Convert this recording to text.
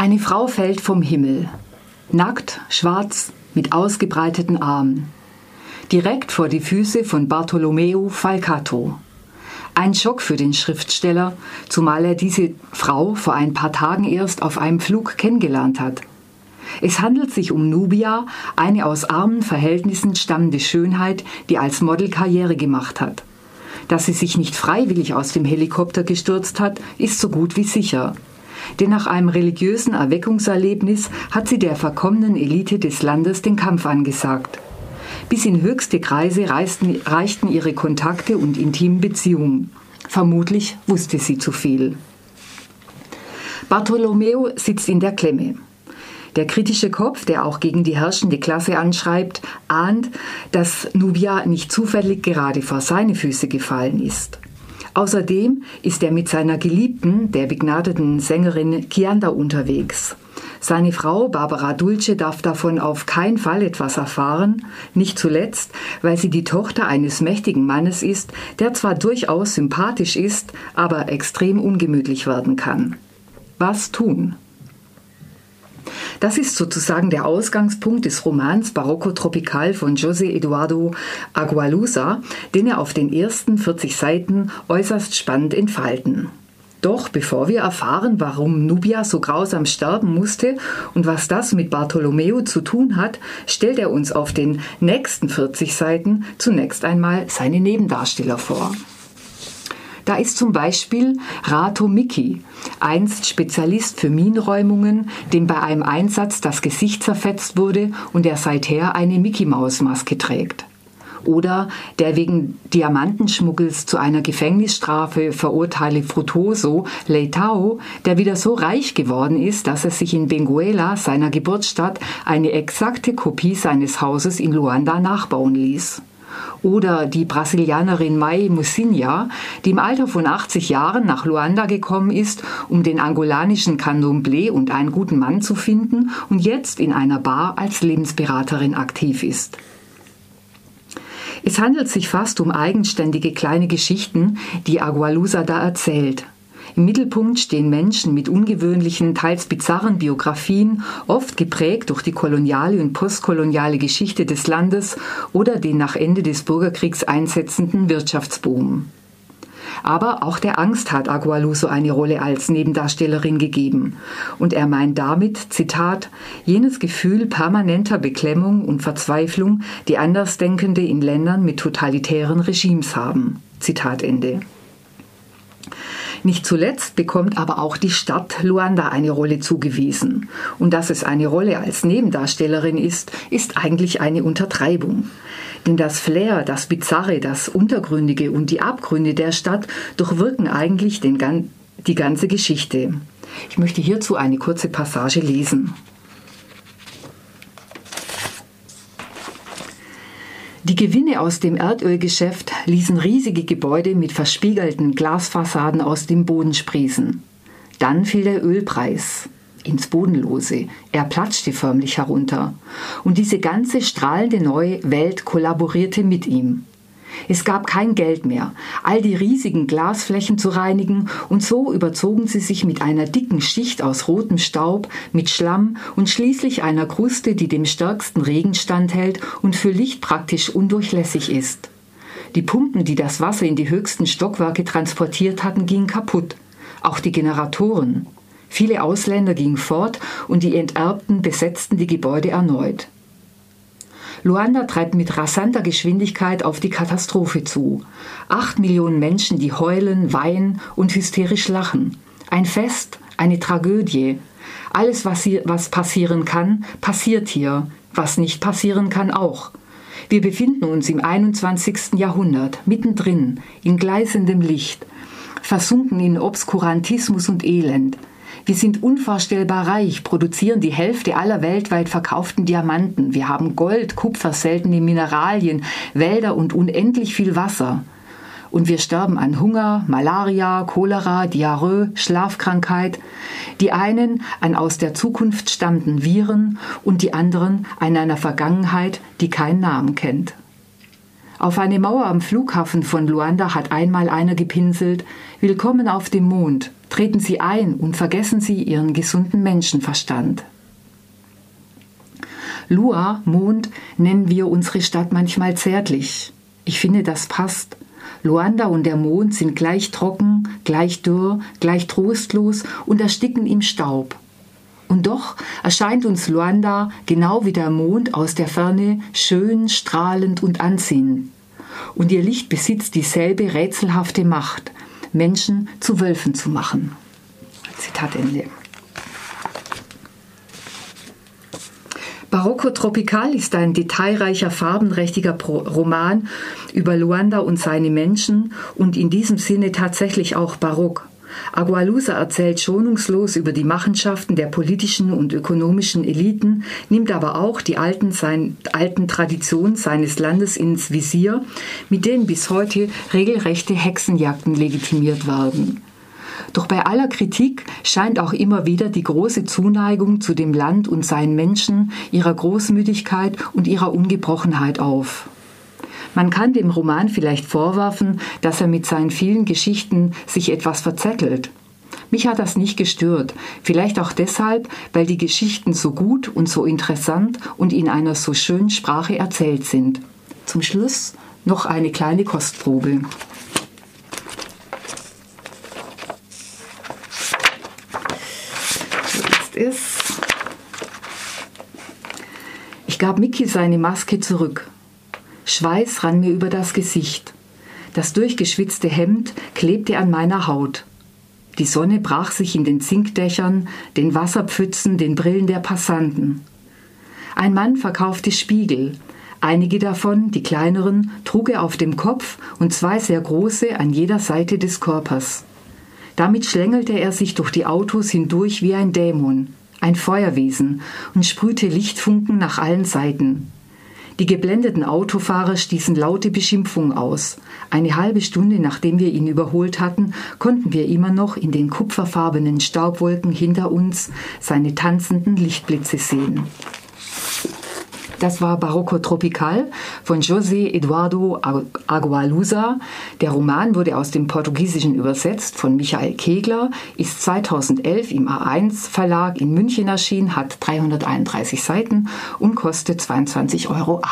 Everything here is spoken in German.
Eine Frau fällt vom Himmel, nackt, schwarz, mit ausgebreiteten Armen, direkt vor die Füße von Bartolomeo Falcato. Ein Schock für den Schriftsteller, zumal er diese Frau vor ein paar Tagen erst auf einem Flug kennengelernt hat. Es handelt sich um Nubia, eine aus armen Verhältnissen stammende Schönheit, die als Model Karriere gemacht hat. Dass sie sich nicht freiwillig aus dem Helikopter gestürzt hat, ist so gut wie sicher denn nach einem religiösen Erweckungserlebnis hat sie der verkommenen Elite des Landes den Kampf angesagt. Bis in höchste Kreise reisten, reichten ihre Kontakte und intimen Beziehungen. Vermutlich wusste sie zu viel. Bartolomeo sitzt in der Klemme. Der kritische Kopf, der auch gegen die herrschende Klasse anschreibt, ahnt, dass Nubia nicht zufällig gerade vor seine Füße gefallen ist. Außerdem ist er mit seiner Geliebten, der begnadeten Sängerin Chianda, unterwegs. Seine Frau Barbara Dulce darf davon auf keinen Fall etwas erfahren, nicht zuletzt, weil sie die Tochter eines mächtigen Mannes ist, der zwar durchaus sympathisch ist, aber extrem ungemütlich werden kann. Was tun? Das ist sozusagen der Ausgangspunkt des Romans Barocco Tropical von José Eduardo Agualusa, den er auf den ersten 40 Seiten äußerst spannend entfalten. Doch bevor wir erfahren, warum Nubia so grausam sterben musste und was das mit Bartolomeo zu tun hat, stellt er uns auf den nächsten 40 Seiten zunächst einmal seine Nebendarsteller vor. Da ist zum Beispiel Rato Miki, einst Spezialist für Minenräumungen, dem bei einem Einsatz das Gesicht zerfetzt wurde und der seither eine Mickey-Maus-Maske trägt. Oder der wegen Diamantenschmuggels zu einer Gefängnisstrafe verurteilte Frutoso Leitao, der wieder so reich geworden ist, dass er sich in Benguela, seiner Geburtsstadt, eine exakte Kopie seines Hauses in Luanda nachbauen ließ oder die Brasilianerin Mai Musinha, die im Alter von 80 Jahren nach Luanda gekommen ist, um den angolanischen Candomblé und einen guten Mann zu finden und jetzt in einer Bar als Lebensberaterin aktiv ist. Es handelt sich fast um eigenständige kleine Geschichten, die Agualusa da erzählt. Im Mittelpunkt stehen Menschen mit ungewöhnlichen, teils bizarren Biografien, oft geprägt durch die koloniale und postkoloniale Geschichte des Landes oder den nach Ende des Bürgerkriegs einsetzenden Wirtschaftsboom. Aber auch der Angst hat Agualuso eine Rolle als Nebendarstellerin gegeben. Und er meint damit, Zitat, jenes Gefühl permanenter Beklemmung und Verzweiflung, die Andersdenkende in Ländern mit totalitären Regimes haben. Zitat Ende. Nicht zuletzt bekommt aber auch die Stadt Luanda eine Rolle zugewiesen. Und dass es eine Rolle als Nebendarstellerin ist, ist eigentlich eine Untertreibung. Denn das Flair, das Bizarre, das Untergründige und die Abgründe der Stadt durchwirken eigentlich den, die ganze Geschichte. Ich möchte hierzu eine kurze Passage lesen. Die Gewinne aus dem Erdölgeschäft ließen riesige Gebäude mit verspiegelten Glasfassaden aus dem Boden sprießen. Dann fiel der Ölpreis ins Bodenlose. Er platschte förmlich herunter. Und diese ganze strahlende neue Welt kollaborierte mit ihm. Es gab kein Geld mehr, all die riesigen Glasflächen zu reinigen, und so überzogen sie sich mit einer dicken Schicht aus rotem Staub, mit Schlamm und schließlich einer Kruste, die dem stärksten Regen standhält und für Licht praktisch undurchlässig ist. Die Pumpen, die das Wasser in die höchsten Stockwerke transportiert hatten, gingen kaputt. Auch die Generatoren. Viele Ausländer gingen fort und die Enterbten besetzten die Gebäude erneut. Luanda treibt mit rasanter Geschwindigkeit auf die Katastrophe zu. Acht Millionen Menschen, die heulen, weinen und hysterisch lachen. Ein Fest, eine Tragödie. Alles, was, hier, was passieren kann, passiert hier. Was nicht passieren kann, auch. Wir befinden uns im 21. Jahrhundert, mittendrin, in gleißendem Licht, versunken in Obskurantismus und Elend. Wir sind unvorstellbar reich, produzieren die Hälfte aller weltweit verkauften Diamanten. Wir haben Gold, Kupfer, seltene Mineralien, Wälder und unendlich viel Wasser. Und wir sterben an Hunger, Malaria, Cholera, Diarrhoe, Schlafkrankheit. Die einen an aus der Zukunft stammenden Viren und die anderen an einer Vergangenheit, die keinen Namen kennt. Auf eine Mauer am Flughafen von Luanda hat einmal einer gepinselt Willkommen auf dem Mond Treten Sie ein und vergessen Sie Ihren gesunden Menschenverstand. Lua, Mond, nennen wir unsere Stadt manchmal zärtlich. Ich finde, das passt. Luanda und der Mond sind gleich trocken, gleich dürr, gleich trostlos und ersticken im Staub. Und doch erscheint uns Luanda genau wie der Mond aus der Ferne schön, strahlend und anziehend. Und ihr Licht besitzt dieselbe rätselhafte Macht, Menschen zu Wölfen zu machen. Zitat Ende. Barocco Tropical ist ein detailreicher, farbenprächtiger Roman über Luanda und seine Menschen und in diesem Sinne tatsächlich auch barock. Agualusa erzählt schonungslos über die Machenschaften der politischen und ökonomischen Eliten, nimmt aber auch die alten, sein, alten Traditionen seines Landes ins Visier, mit denen bis heute regelrechte Hexenjagden legitimiert werden. Doch bei aller Kritik scheint auch immer wieder die große Zuneigung zu dem Land und seinen Menschen, ihrer Großmütigkeit und ihrer Ungebrochenheit auf. Man kann dem Roman vielleicht vorwerfen, dass er mit seinen vielen Geschichten sich etwas verzettelt. Mich hat das nicht gestört, vielleicht auch deshalb, weil die Geschichten so gut und so interessant und in einer so schönen Sprache erzählt sind. Zum Schluss noch eine kleine Kostprobe. ist. Ich gab Mickey seine Maske zurück. Schweiß rann mir über das Gesicht. Das durchgeschwitzte Hemd klebte an meiner Haut. Die Sonne brach sich in den Zinkdächern, den Wasserpfützen, den Brillen der Passanten. Ein Mann verkaufte Spiegel. Einige davon, die kleineren, trug er auf dem Kopf und zwei sehr große an jeder Seite des Körpers. Damit schlängelte er sich durch die Autos hindurch wie ein Dämon, ein Feuerwesen, und sprühte Lichtfunken nach allen Seiten. Die geblendeten Autofahrer stießen laute Beschimpfungen aus. Eine halbe Stunde nachdem wir ihn überholt hatten, konnten wir immer noch in den kupferfarbenen Staubwolken hinter uns seine tanzenden Lichtblitze sehen. Das war Barocco Tropical von José Eduardo Agualusa. Der Roman wurde aus dem Portugiesischen übersetzt von Michael Kegler, ist 2011 im A1 Verlag in München erschienen, hat 331 Seiten und kostet 22,80 Euro.